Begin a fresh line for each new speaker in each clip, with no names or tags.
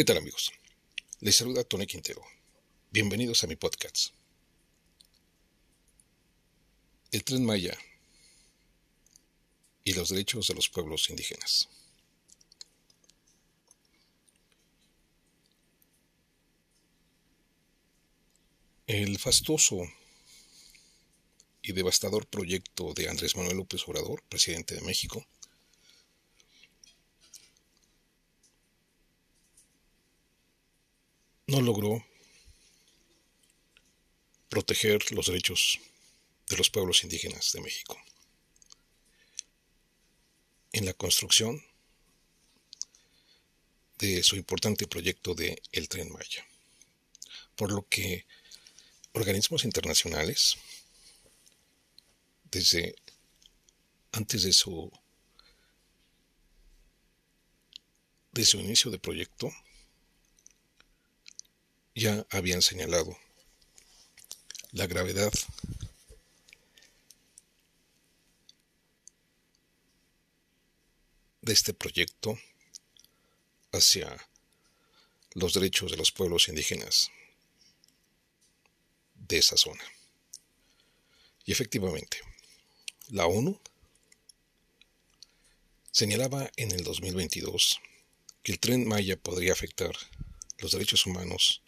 ¿Qué tal amigos? Les saluda Tony Quintero. Bienvenidos a mi podcast. El tren Maya y los derechos de los pueblos indígenas. El fastuoso y devastador proyecto de Andrés Manuel López Obrador, presidente de México, no logró proteger los derechos de los pueblos indígenas de México. En la construcción de su importante proyecto de El Tren Maya. Por lo que organismos internacionales, desde antes de su de su inicio de proyecto, ya habían señalado la gravedad de este proyecto hacia los derechos de los pueblos indígenas de esa zona. Y efectivamente, la ONU señalaba en el 2022 que el tren Maya podría afectar los derechos humanos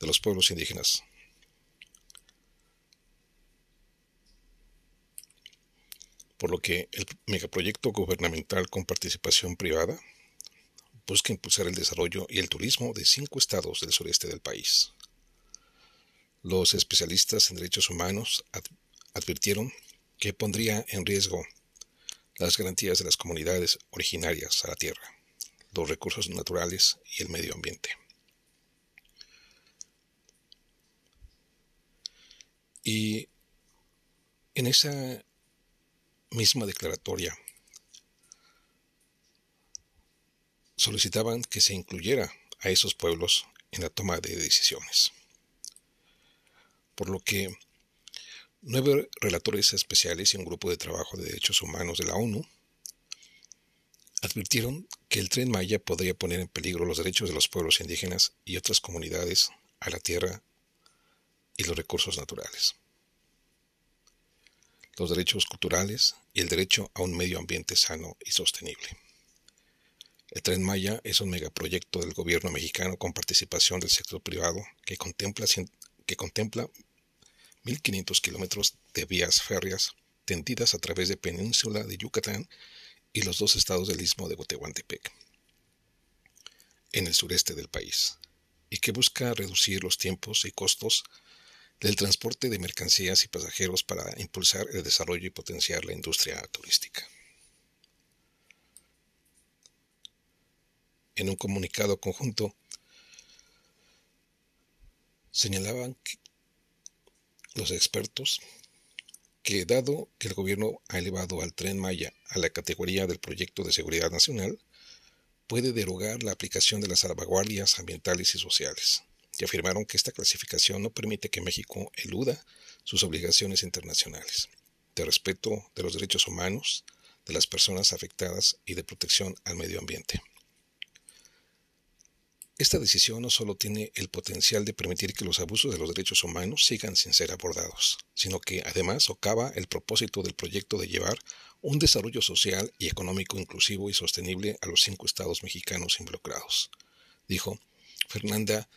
de los pueblos indígenas. Por lo que el megaproyecto gubernamental con participación privada busca impulsar el desarrollo y el turismo de cinco estados del sureste del país. Los especialistas en derechos humanos advirtieron que pondría en riesgo las garantías de las comunidades originarias a la tierra, los recursos naturales y el medio ambiente. Y en esa misma declaratoria solicitaban que se incluyera a esos pueblos en la toma de decisiones. Por lo que nueve relatores especiales y un grupo de trabajo de derechos humanos de la ONU advirtieron que el tren Maya podría poner en peligro los derechos de los pueblos indígenas y otras comunidades a la tierra y los recursos naturales, los derechos culturales y el derecho a un medio ambiente sano y sostenible. El tren Maya es un megaproyecto del gobierno mexicano con participación del sector privado que contempla, que contempla 1.500 kilómetros de vías férreas tendidas a través de península de Yucatán y los dos estados del istmo de Tehuantepec, en el sureste del país, y que busca reducir los tiempos y costos del transporte de mercancías y pasajeros para impulsar el desarrollo y potenciar la industria turística. En un comunicado conjunto, señalaban los expertos que dado que el gobierno ha elevado al tren Maya a la categoría del proyecto de seguridad nacional, puede derogar la aplicación de las salvaguardias ambientales y sociales, y afirmaron que esta clasificación no permite que México eluda sus obligaciones internacionales de respeto de los derechos humanos de las personas afectadas y de protección al medio ambiente. Esta decisión no solo tiene el potencial de permitir que los abusos de los derechos humanos sigan sin ser abordados, sino que además socava el propósito del proyecto de llevar un desarrollo social y económico inclusivo y sostenible a los cinco estados mexicanos involucrados, dijo Fernanda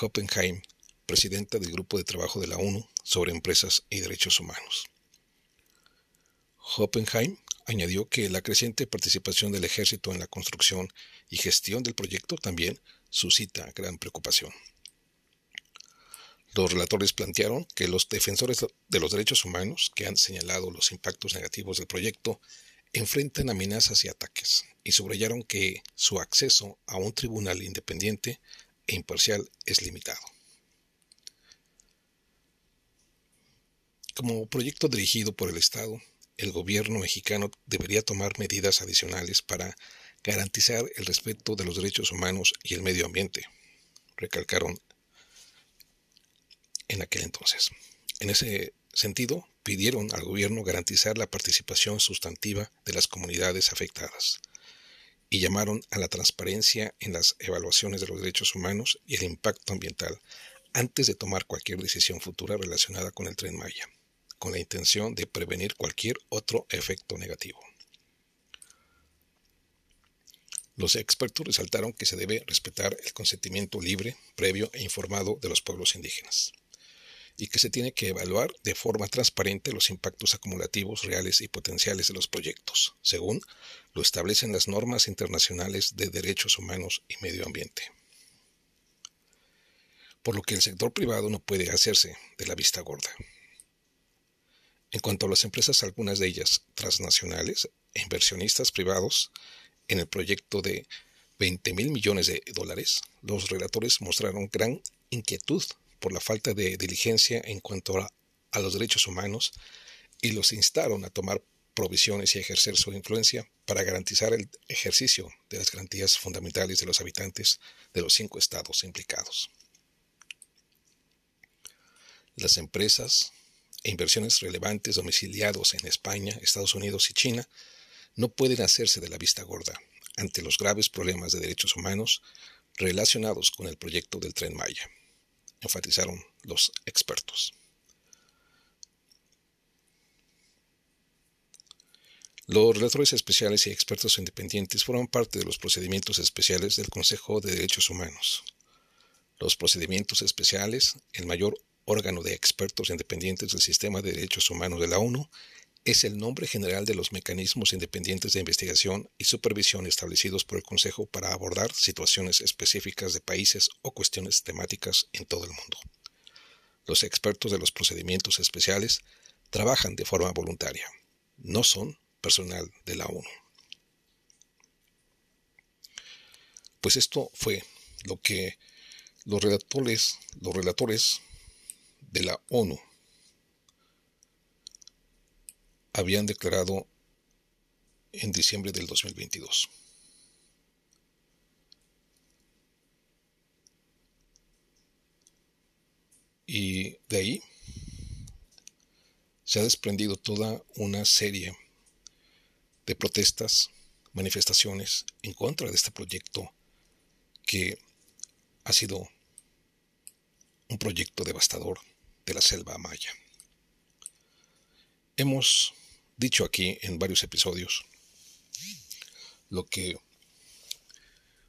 Hoppenheim, presidenta del Grupo de Trabajo de la ONU sobre Empresas y Derechos Humanos. Hoppenheim añadió que la creciente participación del ejército en la construcción y gestión del proyecto también suscita gran preocupación. Los relatores plantearon que los defensores de los derechos humanos, que han señalado los impactos negativos del proyecto, enfrentan amenazas y ataques, y subrayaron que su acceso a un tribunal independiente e imparcial es limitado. Como proyecto dirigido por el Estado, el gobierno mexicano debería tomar medidas adicionales para garantizar el respeto de los derechos humanos y el medio ambiente, recalcaron en aquel entonces. En ese sentido, pidieron al gobierno garantizar la participación sustantiva de las comunidades afectadas y llamaron a la transparencia en las evaluaciones de los derechos humanos y el impacto ambiental antes de tomar cualquier decisión futura relacionada con el tren Maya, con la intención de prevenir cualquier otro efecto negativo. Los expertos resaltaron que se debe respetar el consentimiento libre, previo e informado de los pueblos indígenas y que se tiene que evaluar de forma transparente los impactos acumulativos reales y potenciales de los proyectos, según lo establecen las normas internacionales de derechos humanos y medio ambiente. Por lo que el sector privado no puede hacerse de la vista gorda. En cuanto a las empresas, algunas de ellas transnacionales e inversionistas privados, en el proyecto de 20 mil millones de dólares, los relatores mostraron gran inquietud por la falta de diligencia en cuanto a, los derechos humanos y los instaron a tomar provisiones y ejercer su influencia para garantizar el ejercicio de las garantías fundamentales de los habitantes de los cinco estados implicados. Las empresas e inversiones relevantes domiciliados en España, Estados Unidos y China no pueden hacerse de la vista gorda ante los graves problemas de derechos humanos relacionados con el proyecto del tren Maya enfatizaron los expertos. Los relatores especiales y expertos independientes forman parte de los procedimientos especiales del Consejo de Derechos Humanos. Los procedimientos especiales, el mayor órgano de expertos independientes del sistema de derechos humanos de la ONU, es el nombre general de los mecanismos independientes de investigación y supervisión establecidos por el Consejo para abordar situaciones específicas de países o cuestiones temáticas en todo el mundo. Los expertos de los procedimientos especiales trabajan de forma voluntaria, no son personal de la ONU. Pues esto fue lo que los relatores, los relatores de la ONU habían declarado en diciembre del 2022. Y de ahí se ha desprendido toda una serie de protestas, manifestaciones en contra de este proyecto que ha sido un proyecto devastador de la selva maya. Hemos dicho aquí en varios episodios lo que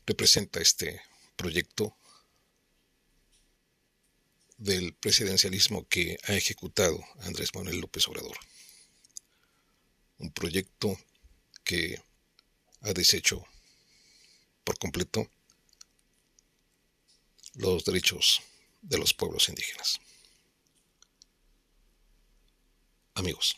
representa este proyecto del presidencialismo que ha ejecutado Andrés Manuel López Obrador. Un proyecto que ha deshecho por completo los derechos de los pueblos indígenas. Amigos,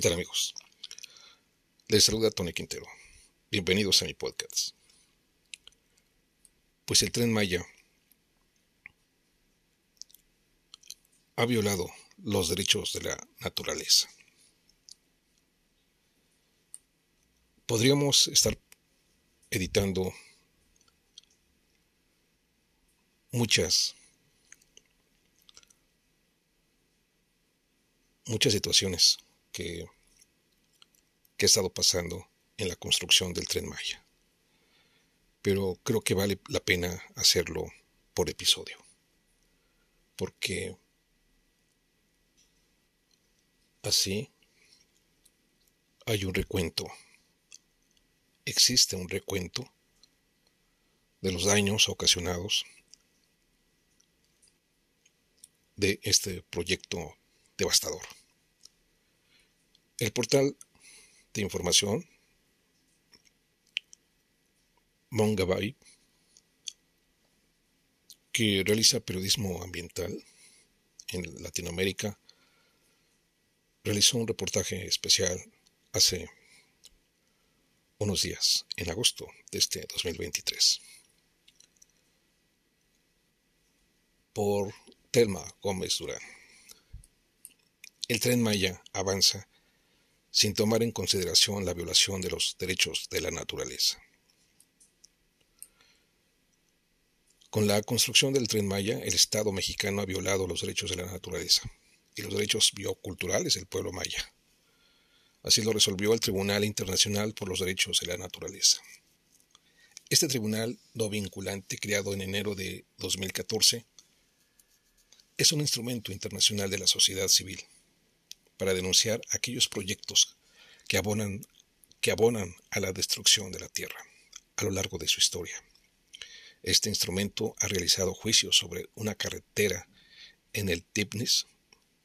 ¿Qué tal amigos? Les saluda Tony Quintero. Bienvenidos a mi podcast. Pues el tren Maya ha violado los derechos de la naturaleza. Podríamos estar editando muchas muchas situaciones que, ha estado pasando en la construcción del tren Maya. Pero creo que vale la pena hacerlo por episodio. Porque así hay un recuento. Existe un recuento de los daños ocasionados de este proyecto devastador. El portal de información Mongabay, que realiza periodismo ambiental en Latinoamérica, realizó un reportaje especial hace unos días, en agosto de este 2023. Por Telma Gómez Durán. El tren Maya avanza sin tomar en consideración la violación de los derechos de la naturaleza. Con la construcción del tren Maya, el Estado mexicano ha violado los derechos de la naturaleza y los derechos bioculturales del pueblo maya. Así lo resolvió el Tribunal Internacional por los Derechos de la Naturaleza. Este tribunal no vinculante, creado en enero de 2014, es un instrumento internacional de la sociedad civil para denunciar aquellos proyectos que abonan, que abonan a la destrucción de la tierra a lo largo de su historia. Este instrumento ha realizado juicios sobre una carretera en el Tipnis,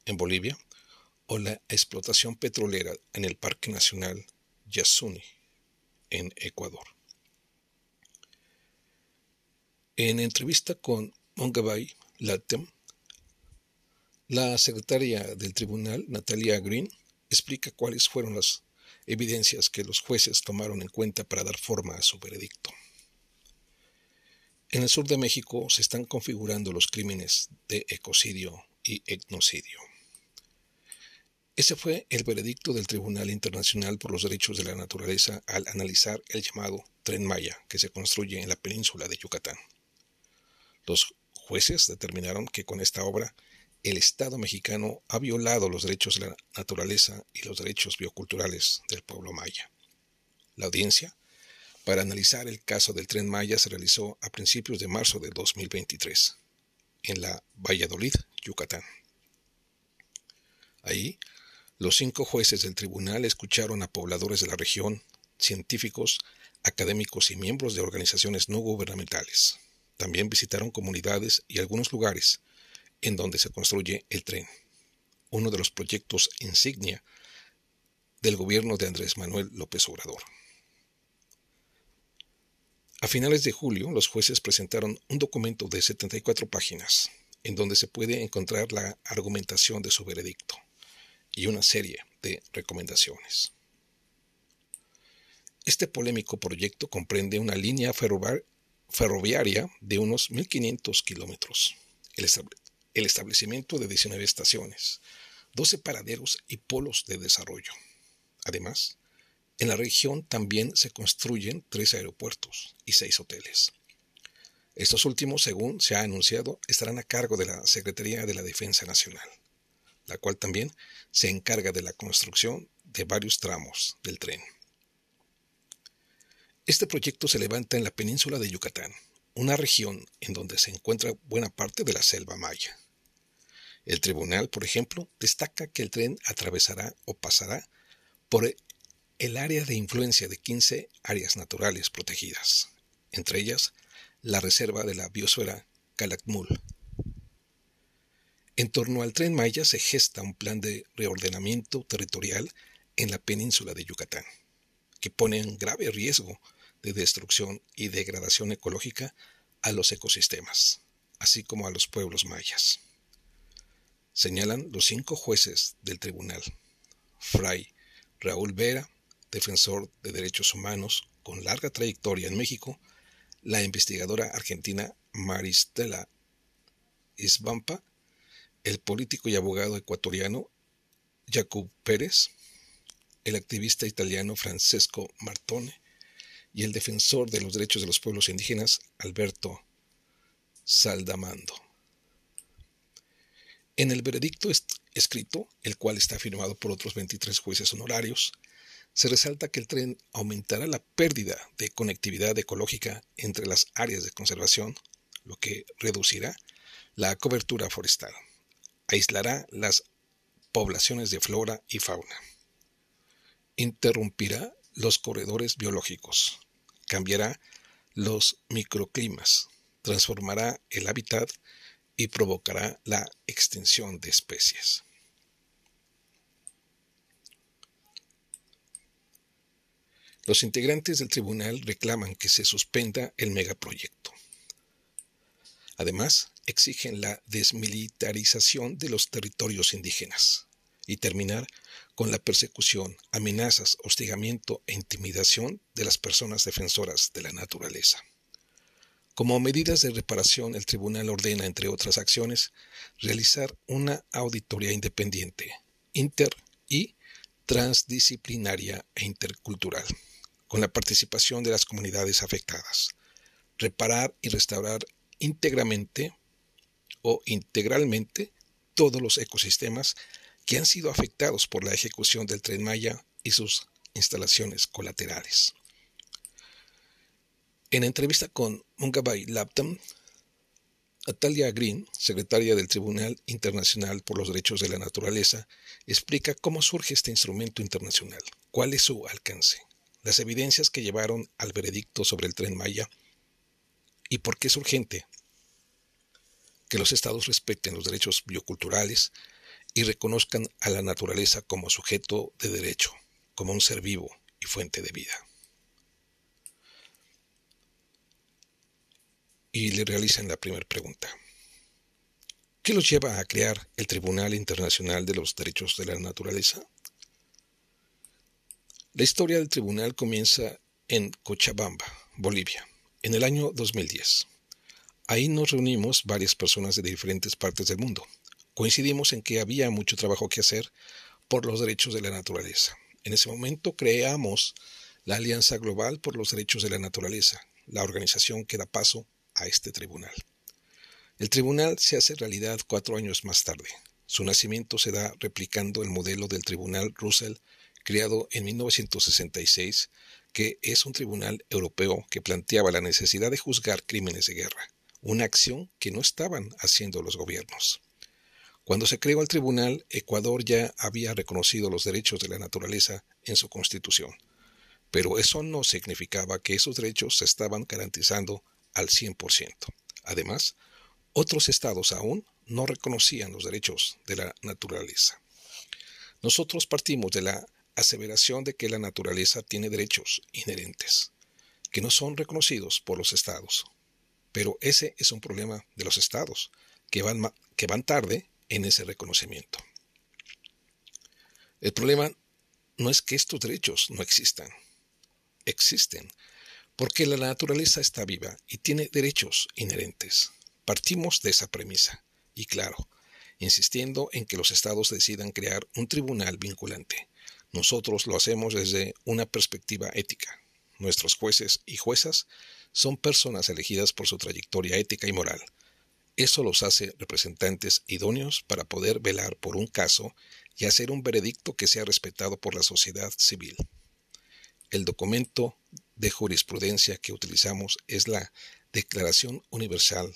en Bolivia, o la explotación petrolera en el Parque Nacional Yasuni, en Ecuador. En entrevista con Mongabay Latem, la secretaria del tribunal, Natalia Green, explica cuáles fueron las evidencias que los jueces tomaron en cuenta para dar forma a su veredicto. En el sur de México se están configurando los crímenes de ecocidio y etnocidio. Ese fue el veredicto del Tribunal Internacional por los Derechos de la Naturaleza al analizar el llamado Tren Maya que se construye en la península de Yucatán. Los jueces determinaron que con esta obra el Estado mexicano ha violado los derechos de la naturaleza y los derechos bioculturales del pueblo maya. La audiencia para analizar el caso del tren Maya se realizó a principios de marzo de 2023 en la Valladolid, Yucatán. Ahí, los cinco jueces del tribunal escucharon a pobladores de la región, científicos, académicos y miembros de organizaciones no gubernamentales. También visitaron comunidades y algunos lugares en donde se construye el tren, uno de los proyectos insignia del gobierno de Andrés Manuel López Obrador. A finales de julio, los jueces presentaron un documento de 74 páginas, en donde se puede encontrar la argumentación de su veredicto y una serie de recomendaciones. Este polémico proyecto comprende una línea ferroviaria de unos 1.500 kilómetros, el establecimiento de 19 estaciones, 12 paraderos y polos de desarrollo. Además, en la región también se construyen tres aeropuertos y seis hoteles. Estos últimos, según se ha anunciado, estarán a cargo de la Secretaría de la Defensa Nacional, la cual también se encarga de la construcción de varios tramos del tren. Este proyecto se levanta en la península de Yucatán, una región en donde se encuentra buena parte de la selva maya. El tribunal, por ejemplo, destaca que el tren atravesará o pasará por el área de influencia de 15 áreas naturales protegidas, entre ellas la reserva de la biosfera Calakmul. En torno al tren Maya se gesta un plan de reordenamiento territorial en la península de Yucatán, que pone en grave riesgo de destrucción y degradación ecológica a los ecosistemas, así como a los pueblos mayas señalan los cinco jueces del tribunal. Fray Raúl Vera, defensor de derechos humanos con larga trayectoria en México, la investigadora argentina Maristela Isbampa, el político y abogado ecuatoriano Jacob Pérez, el activista italiano Francesco Martone y el defensor de los derechos de los pueblos indígenas Alberto Saldamando. En el veredicto escrito, el cual está firmado por otros 23 jueces honorarios, se resalta que el tren aumentará la pérdida de conectividad ecológica entre las áreas de conservación, lo que reducirá la cobertura forestal, aislará las poblaciones de flora y fauna, interrumpirá los corredores biológicos, cambiará los microclimas, transformará el hábitat y provocará la extinción de especies. Los integrantes del tribunal reclaman que se suspenda el megaproyecto. Además, exigen la desmilitarización de los territorios indígenas, y terminar con la persecución, amenazas, hostigamiento e intimidación de las personas defensoras de la naturaleza. Como medidas de reparación, el tribunal ordena, entre otras acciones, realizar una auditoría independiente, inter y transdisciplinaria e intercultural, con la participación de las comunidades afectadas, reparar y restaurar íntegramente o integralmente todos los ecosistemas que han sido afectados por la ejecución del tren Maya y sus instalaciones colaterales. En entrevista con Mungabay Laptam, Natalia Green, secretaria del Tribunal Internacional por los Derechos de la Naturaleza, explica cómo surge este instrumento internacional, cuál es su alcance, las evidencias que llevaron al veredicto sobre el tren Maya y por qué es urgente que los estados respeten los derechos bioculturales y reconozcan a la naturaleza como sujeto de derecho, como un ser vivo y fuente de vida. Y le realizan la primera pregunta. ¿Qué los lleva a crear el Tribunal Internacional de los Derechos de la Naturaleza? La historia del tribunal comienza en Cochabamba, Bolivia, en el año 2010. Ahí nos reunimos varias personas de diferentes partes del mundo. Coincidimos en que había mucho trabajo que hacer por los derechos de la naturaleza. En ese momento creamos la Alianza Global por los Derechos de la Naturaleza, la organización que da paso a este tribunal. El tribunal se hace realidad cuatro años más tarde. Su nacimiento se da replicando el modelo del Tribunal Russell, creado en 1966, que es un tribunal europeo que planteaba la necesidad de juzgar crímenes de guerra una acción que no estaban haciendo los gobiernos. Cuando se creó el tribunal, Ecuador ya había reconocido los derechos de la naturaleza en su constitución, pero eso no significaba que esos derechos se estaban garantizando al 100%. Además, otros estados aún no reconocían los derechos de la naturaleza. Nosotros partimos de la aseveración de que la naturaleza tiene derechos inherentes, que no son reconocidos por los estados, pero ese es un problema de los estados, que van, que van tarde en ese reconocimiento. El problema no es que estos derechos no existan. Existen, porque la naturaleza está viva y tiene derechos inherentes. Partimos de esa premisa, y claro, insistiendo en que los estados decidan crear un tribunal vinculante. Nosotros lo hacemos desde una perspectiva ética. Nuestros jueces y juezas son personas elegidas por su trayectoria ética y moral. Eso los hace representantes idóneos para poder velar por un caso y hacer un veredicto que sea respetado por la sociedad civil. El documento de jurisprudencia que utilizamos es la Declaración Universal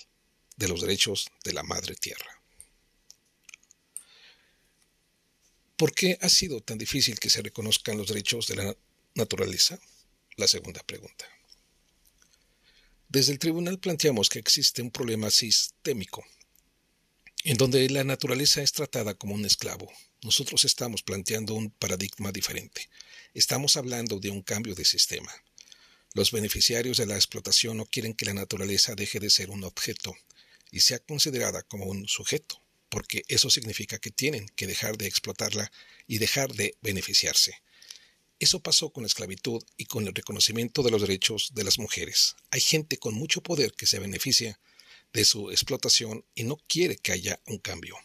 de los Derechos de la Madre Tierra. ¿Por qué ha sido tan difícil que se reconozcan los derechos de la naturaleza? La segunda pregunta. Desde el tribunal planteamos que existe un problema sistémico, en donde la naturaleza es tratada como un esclavo. Nosotros estamos planteando un paradigma diferente. Estamos hablando de un cambio de sistema. Los beneficiarios de la explotación no quieren que la naturaleza deje de ser un objeto y sea considerada como un sujeto, porque eso significa que tienen que dejar de explotarla y dejar de beneficiarse. Eso pasó con la esclavitud y con el reconocimiento de los derechos de las mujeres. Hay gente con mucho poder que se beneficia de su explotación y no quiere que haya un cambio.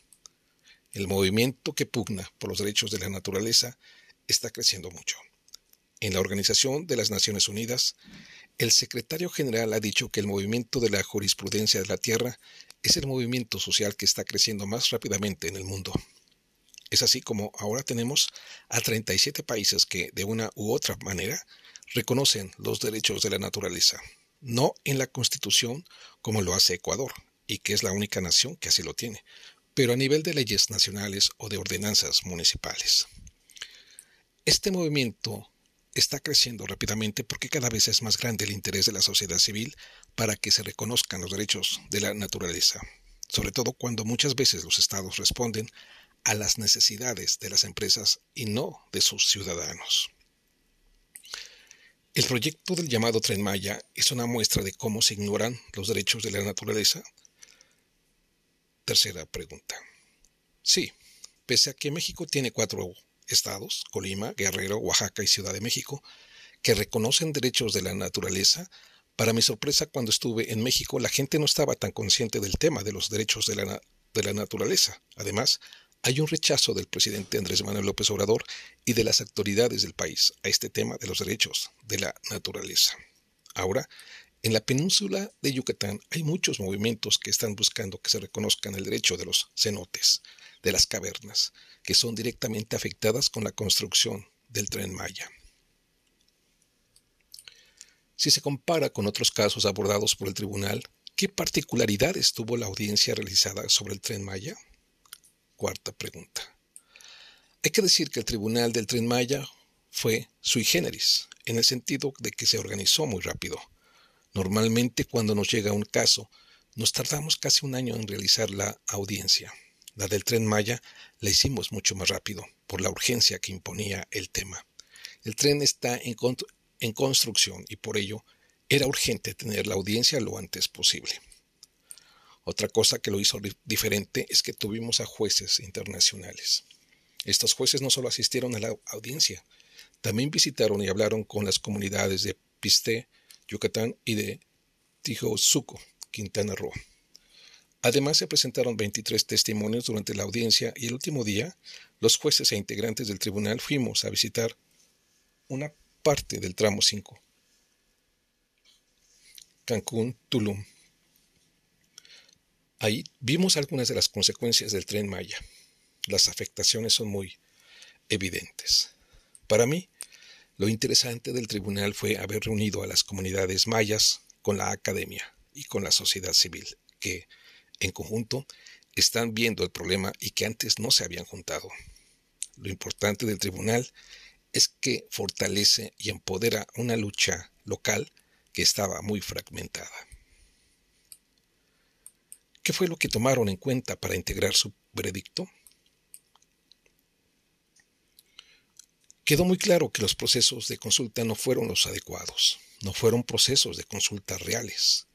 El movimiento que pugna por los derechos de la naturaleza está creciendo mucho. En la Organización de las Naciones Unidas, el secretario general ha dicho que el movimiento de la jurisprudencia de la Tierra es el movimiento social que está creciendo más rápidamente en el mundo. Es así como ahora tenemos a 37 países que, de una u otra manera, reconocen los derechos de la naturaleza, no en la Constitución como lo hace Ecuador, y que es la única nación que así lo tiene, pero a nivel de leyes nacionales o de ordenanzas municipales. Este movimiento está creciendo rápidamente porque cada vez es más grande el interés de la sociedad civil para que se reconozcan los derechos de la naturaleza, sobre todo cuando muchas veces los estados responden a las necesidades de las empresas y no de sus ciudadanos. El proyecto del llamado Tren Maya es una muestra de cómo se ignoran los derechos de la naturaleza. Tercera pregunta. Sí, pese a que México tiene cuatro estados, Colima, Guerrero, Oaxaca y Ciudad de México, que reconocen derechos de la naturaleza, para mi sorpresa cuando estuve en México la gente no estaba tan consciente del tema de los derechos de la, naturaleza. Además, hay un rechazo del presidente Andrés Manuel López Obrador y de las autoridades del país a este tema de los derechos de la naturaleza. Ahora, en la península de Yucatán hay muchos movimientos que están buscando que se reconozcan el derecho de los cenotes, de las cavernas, que son directamente afectadas con la construcción del tren Maya. Si se compara con otros casos abordados por el tribunal, ¿qué particularidades tuvo la audiencia realizada sobre el tren Maya? Cuarta pregunta. Hay que decir que el tribunal del tren Maya fue sui generis, en el sentido de que se organizó muy rápido. Normalmente cuando nos llega un caso, nos tardamos casi un año en realizar la audiencia. La del tren Maya la hicimos mucho más rápido, por la urgencia que imponía el tema. El tren está en, construcción y por ello era urgente tener la audiencia lo antes posible. Otra cosa que lo hizo diferente es que tuvimos a jueces internacionales. Estos jueces no solo asistieron a la audiencia, también visitaron y hablaron con las comunidades de Piste, Yucatán y de Tijosuco, Quintana Roo. Además, se presentaron 23 testimonios durante la audiencia y el último día, los jueces e integrantes del tribunal fuimos a visitar una parte del tramo 5. Cancún, Tulum. Ahí vimos algunas de las consecuencias del tren Maya. Las afectaciones son muy evidentes. Para mí, lo interesante del tribunal fue haber reunido a las comunidades mayas con la academia y con la sociedad civil, que, en conjunto, están viendo el problema y que antes no se habían juntado. Lo importante del tribunal es que fortalece y empodera una lucha local que estaba muy fragmentada. ¿Qué fue lo que tomaron en cuenta para integrar su veredicto? Quedó muy claro que los procesos de consulta no fueron los adecuados, no fueron procesos de consulta reales,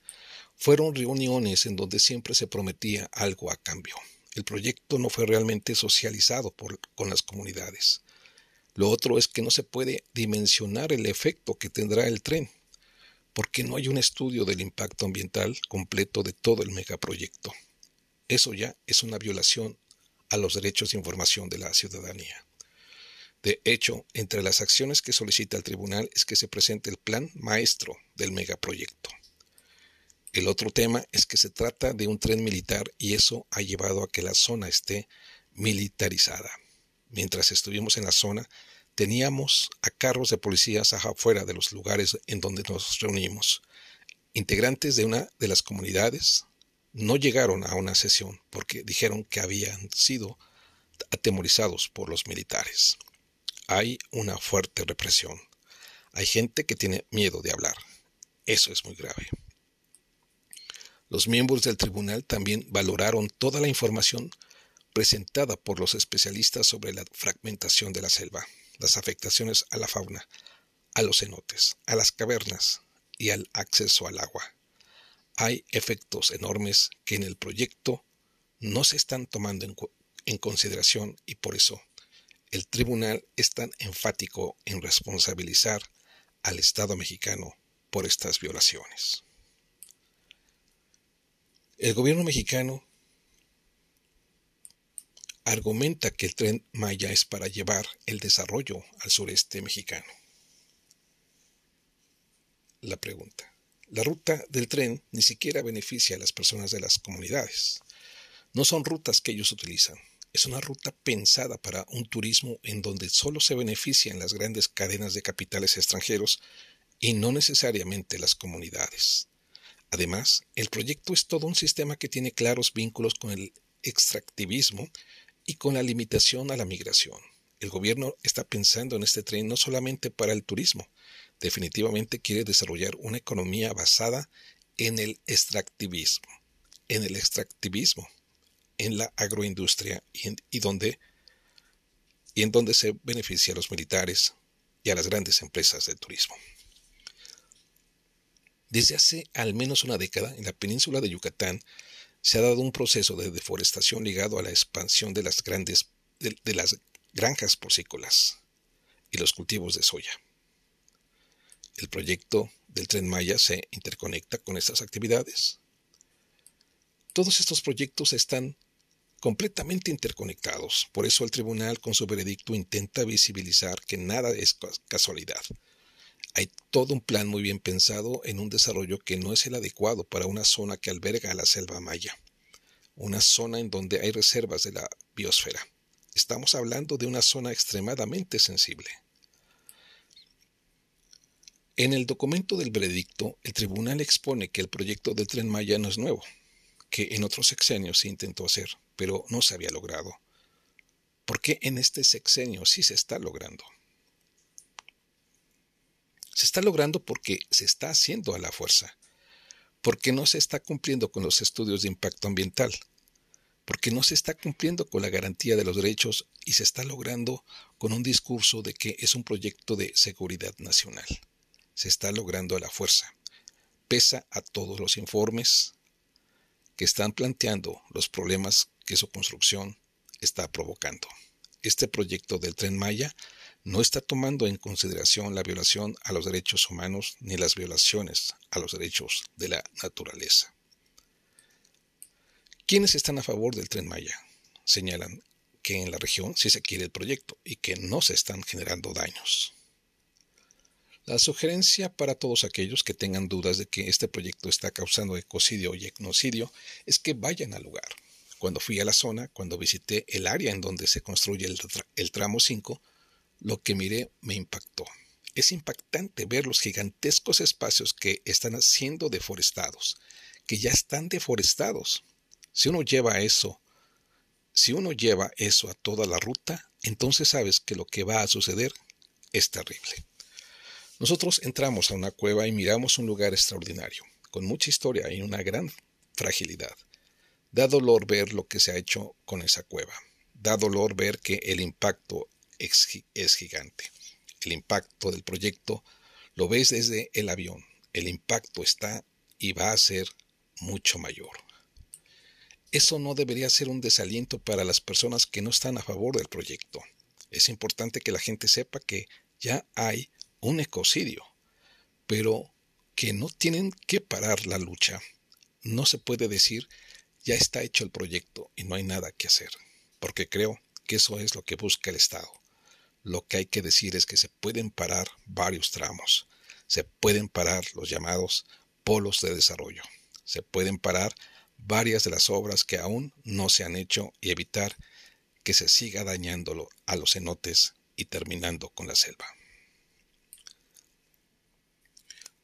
fueron reuniones en donde siempre se prometía algo a cambio. El proyecto no fue realmente socializado con las comunidades. Lo otro es que no se puede dimensionar el efecto que tendrá el tren, porque no hay un estudio del impacto ambiental completo de todo el megaproyecto. Eso ya es una violación a los derechos de información de la ciudadanía. De hecho, entre las acciones que solicita el tribunal es que se presente el plan maestro del megaproyecto. El otro tema es que se trata de un tren militar y eso ha llevado a que la zona esté militarizada mientras estuvimos en la zona, teníamos a carros de policías afuera de los lugares en donde nos reunimos. Integrantes de una de las comunidades no llegaron a una sesión porque dijeron que habían sido atemorizados por los militares. Hay una fuerte represión. Hay gente que tiene miedo de hablar. Eso es muy grave. Los miembros del tribunal también valoraron toda la información presentada por los especialistas sobre la fragmentación de la selva, las afectaciones a la fauna, a los cenotes, a las cavernas y al acceso al agua. Hay efectos enormes que en el proyecto no se están tomando en, consideración y por eso el tribunal es tan enfático en responsabilizar al Estado mexicano por estas violaciones. El gobierno mexicano argumenta que el tren Maya es para llevar el desarrollo al sureste mexicano. La pregunta. La ruta del tren ni siquiera beneficia a las personas de las comunidades. No son rutas que ellos utilizan. Es una ruta pensada para un turismo en donde solo se benefician las grandes cadenas de capitales extranjeros y no necesariamente las comunidades. Además, el proyecto es todo un sistema que tiene claros vínculos con el extractivismo y con la limitación a la migración. El gobierno está pensando en este tren no solamente para el turismo, definitivamente quiere desarrollar una economía basada en el extractivismo, en el extractivismo, en la agroindustria y, en, donde, y en donde se beneficia a los militares y a las grandes empresas del turismo. Desde hace al menos una década, en la península de Yucatán se ha dado un proceso de deforestación ligado a la expansión de las grandes de las granjas porcícolas y los cultivos de soya. El proyecto del tren Maya se interconecta con estas actividades. Todos estos proyectos están completamente interconectados. Por eso el tribunal con su veredicto intenta visibilizar que nada es casualidad. Hay todo un plan muy bien pensado en un desarrollo que no es el adecuado para una zona que alberga a la selva maya, una zona en donde hay reservas de la biosfera. Estamos hablando de una zona extremadamente sensible. En el documento del veredicto, el tribunal expone que el proyecto del tren Maya no es nuevo, que en otros sexenios se intentó hacer, pero no se había logrado. ¿Por qué en este sexenio sí se está logrando? Se está logrando porque se está haciendo a la fuerza, porque no se está cumpliendo con los estudios de impacto ambiental, porque no se está cumpliendo con la garantía de los derechos y se está logrando con un discurso de que es un proyecto de seguridad nacional. Se está logrando a la fuerza. Pesa a todos los informes que están planteando los problemas que su construcción está provocando. Este proyecto del tren Maya no está tomando en consideración la violación a los derechos humanos ni las violaciones a los derechos de la naturaleza. ¿Quiénes están a favor del tren Maya? Señalan que en la región sí se quiere el proyecto y que no se están generando daños. La sugerencia para todos aquellos que tengan dudas de que este proyecto está causando ecocidio y etnocidio es que vayan al lugar. Cuando fui a la zona, cuando visité el área en donde se construye el, el tramo 5, lo que miré me impactó. Es impactante ver los gigantescos espacios que están siendo deforestados, que ya están deforestados. Si uno lleva eso, si uno lleva eso a toda la ruta, entonces sabes que lo que va a suceder es terrible. Nosotros entramos a una cueva y miramos un lugar extraordinario, con mucha historia y una gran fragilidad. Da dolor ver lo que se ha hecho con esa cueva. Da dolor ver que el impacto es gigante. El impacto del proyecto lo ves desde el avión. El impacto está y va a ser mucho mayor. Eso no debería ser un desaliento para las personas que no están a favor del proyecto. Es importante que la gente sepa que ya hay un ecocidio, pero que no tienen que parar la lucha. No se puede decir ya está hecho el proyecto y no hay nada que hacer, porque creo que eso es lo que busca el Estado. Lo que hay que decir es que se pueden parar varios tramos, se pueden parar los llamados polos de desarrollo, se pueden parar varias de las obras que aún no se han hecho y evitar que se siga dañándolo a los cenotes y terminando con la selva.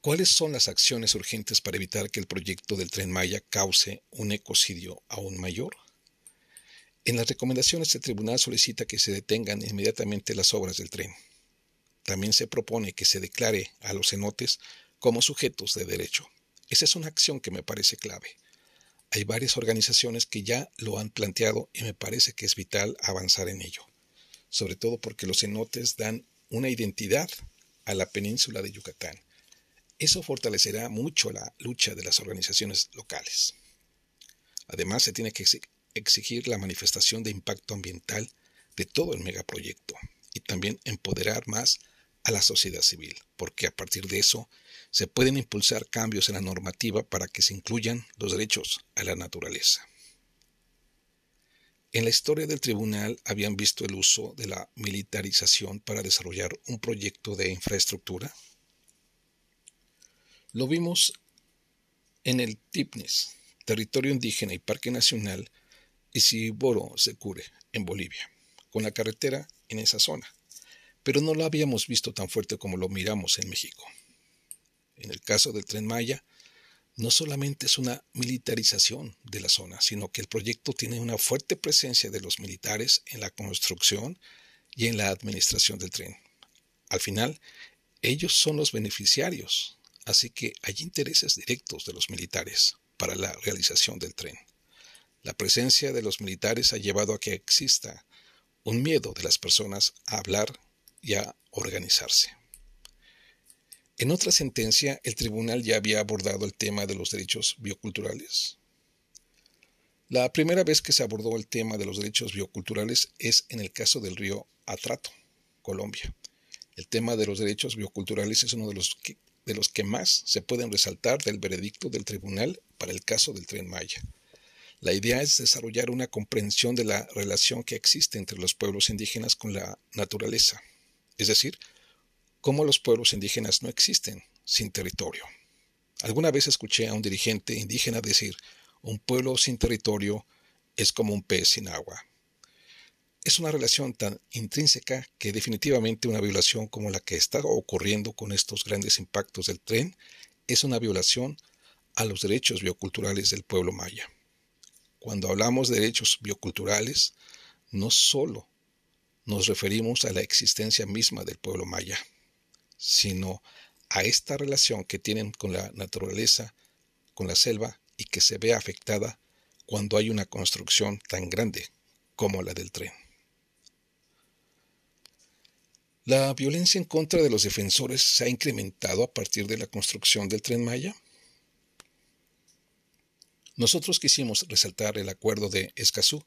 ¿Cuáles son las acciones urgentes para evitar que el proyecto del tren Maya cause un ecocidio aún mayor? En las recomendaciones el tribunal solicita que se detengan inmediatamente las obras del tren. También se propone que se declare a los cenotes como sujetos de derecho. Esa es una acción que me parece clave. Hay varias organizaciones que ya lo han planteado y me parece que es vital avanzar en ello, sobre todo porque los cenotes dan una identidad a la península de Yucatán eso fortalecerá mucho la lucha de las organizaciones locales. Además, se tiene que exigir la manifestación de impacto ambiental de todo el megaproyecto y también empoderar más a la sociedad civil, porque a partir de eso se pueden impulsar cambios en la normativa para que se incluyan los derechos a la naturaleza. En la historia del tribunal habían visto el uso de la militarización para desarrollar un proyecto de infraestructura lo vimos en el Tipnis, territorio indígena y parque nacional Isiboro Secure, en Bolivia, con la carretera en esa zona, pero no lo habíamos visto tan fuerte como lo miramos en México. En el caso del tren Maya, no solamente es una militarización de la zona, sino que el proyecto tiene una fuerte presencia de los militares en la construcción y en la administración del tren. Al final, ellos son los beneficiarios Así que hay intereses directos de los militares para la realización del tren. La presencia de los militares ha llevado a que exista un miedo de las personas a hablar y a organizarse. En otra sentencia, el tribunal ya había abordado el tema de los derechos bioculturales. La primera vez que se abordó el tema de los derechos bioculturales es en el caso del río Atrato, Colombia. El tema de los derechos bioculturales es uno de los que, de los que más se pueden resaltar del veredicto del tribunal para el caso del tren Maya. La idea es desarrollar una comprensión de la relación que existe entre los pueblos indígenas con la naturaleza, es decir, cómo los pueblos indígenas no existen sin territorio. Alguna vez escuché a un dirigente indígena decir, un pueblo sin territorio es como un pez sin agua. Es una relación tan intrínseca que definitivamente una violación como la que está ocurriendo con estos grandes impactos del tren es una violación a los derechos bioculturales del pueblo maya. Cuando hablamos de derechos bioculturales, no solo nos referimos a la existencia misma del pueblo maya, sino a esta relación que tienen con la naturaleza, con la selva y que se ve afectada cuando hay una construcción tan grande como la del tren. La violencia en contra de los defensores se ha incrementado a partir de la construcción del tren Maya. Nosotros quisimos resaltar el acuerdo de Escazú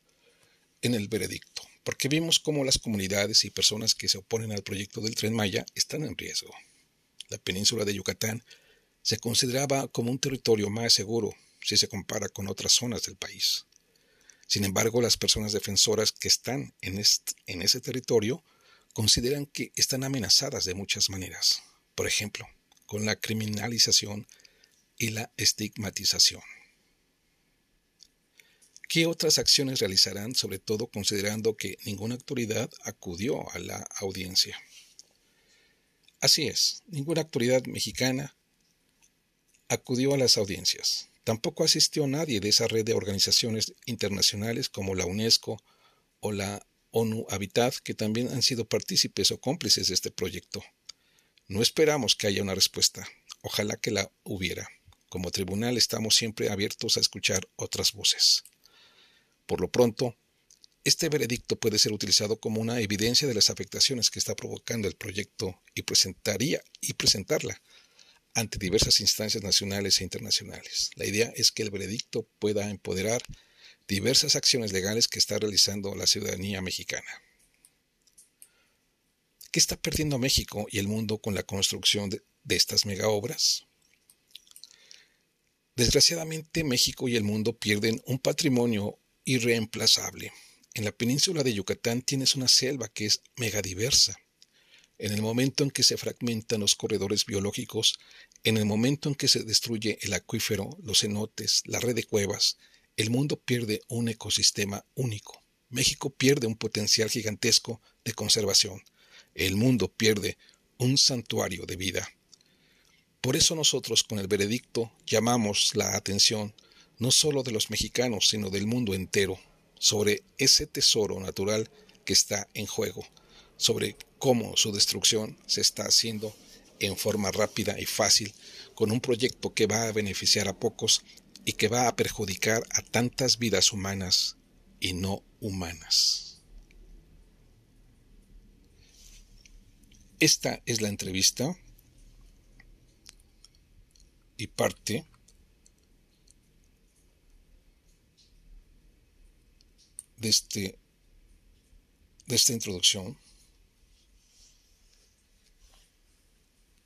en el veredicto, porque vimos cómo las comunidades y personas que se oponen al proyecto del tren Maya están en riesgo. La península de Yucatán se consideraba como un territorio más seguro si se compara con otras zonas del país. Sin embargo, las personas defensoras que están en, en ese territorio consideran que están amenazadas de muchas maneras, por ejemplo, con la criminalización y la estigmatización. ¿Qué otras acciones realizarán, sobre todo considerando que ninguna autoridad acudió a la audiencia? Así es, ninguna autoridad mexicana acudió a las audiencias. Tampoco asistió nadie de esa red de organizaciones internacionales como la UNESCO o la ONU Habitat, que también han sido partícipes o cómplices de este proyecto. No esperamos que haya una respuesta. Ojalá que la hubiera. Como tribunal estamos siempre abiertos a escuchar otras voces. Por lo pronto, este veredicto puede ser utilizado como una evidencia de las afectaciones que está provocando el proyecto y presentaría y presentarla ante diversas instancias nacionales e internacionales. La idea es que el veredicto pueda empoderar diversas acciones legales que está realizando la ciudadanía mexicana. ¿Qué está perdiendo México y el mundo con la construcción de, de estas megaobras? Desgraciadamente México y el mundo pierden un patrimonio irreemplazable. En la península de Yucatán tienes una selva que es megadiversa. En el momento en que se fragmentan los corredores biológicos, en el momento en que se destruye el acuífero, los cenotes, la red de cuevas, el mundo pierde un ecosistema único. México pierde un potencial gigantesco de conservación. El mundo pierde un santuario de vida. Por eso nosotros con el veredicto llamamos la atención no solo de los mexicanos, sino del mundo entero, sobre ese tesoro natural que está en juego, sobre cómo su destrucción se está haciendo en forma rápida y fácil, con un proyecto que va a beneficiar a pocos y que va a perjudicar a tantas vidas humanas y no humanas. Esta es la entrevista y parte de, este, de esta introducción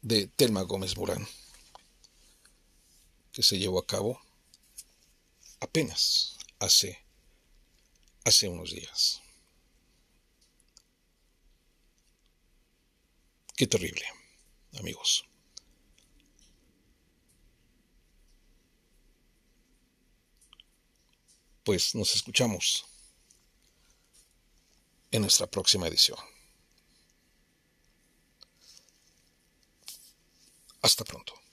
de Telma Gómez Morán, que se llevó a cabo apenas hace, hace unos días. Qué terrible, amigos. Pues nos escuchamos en nuestra próxima edición. Hasta pronto.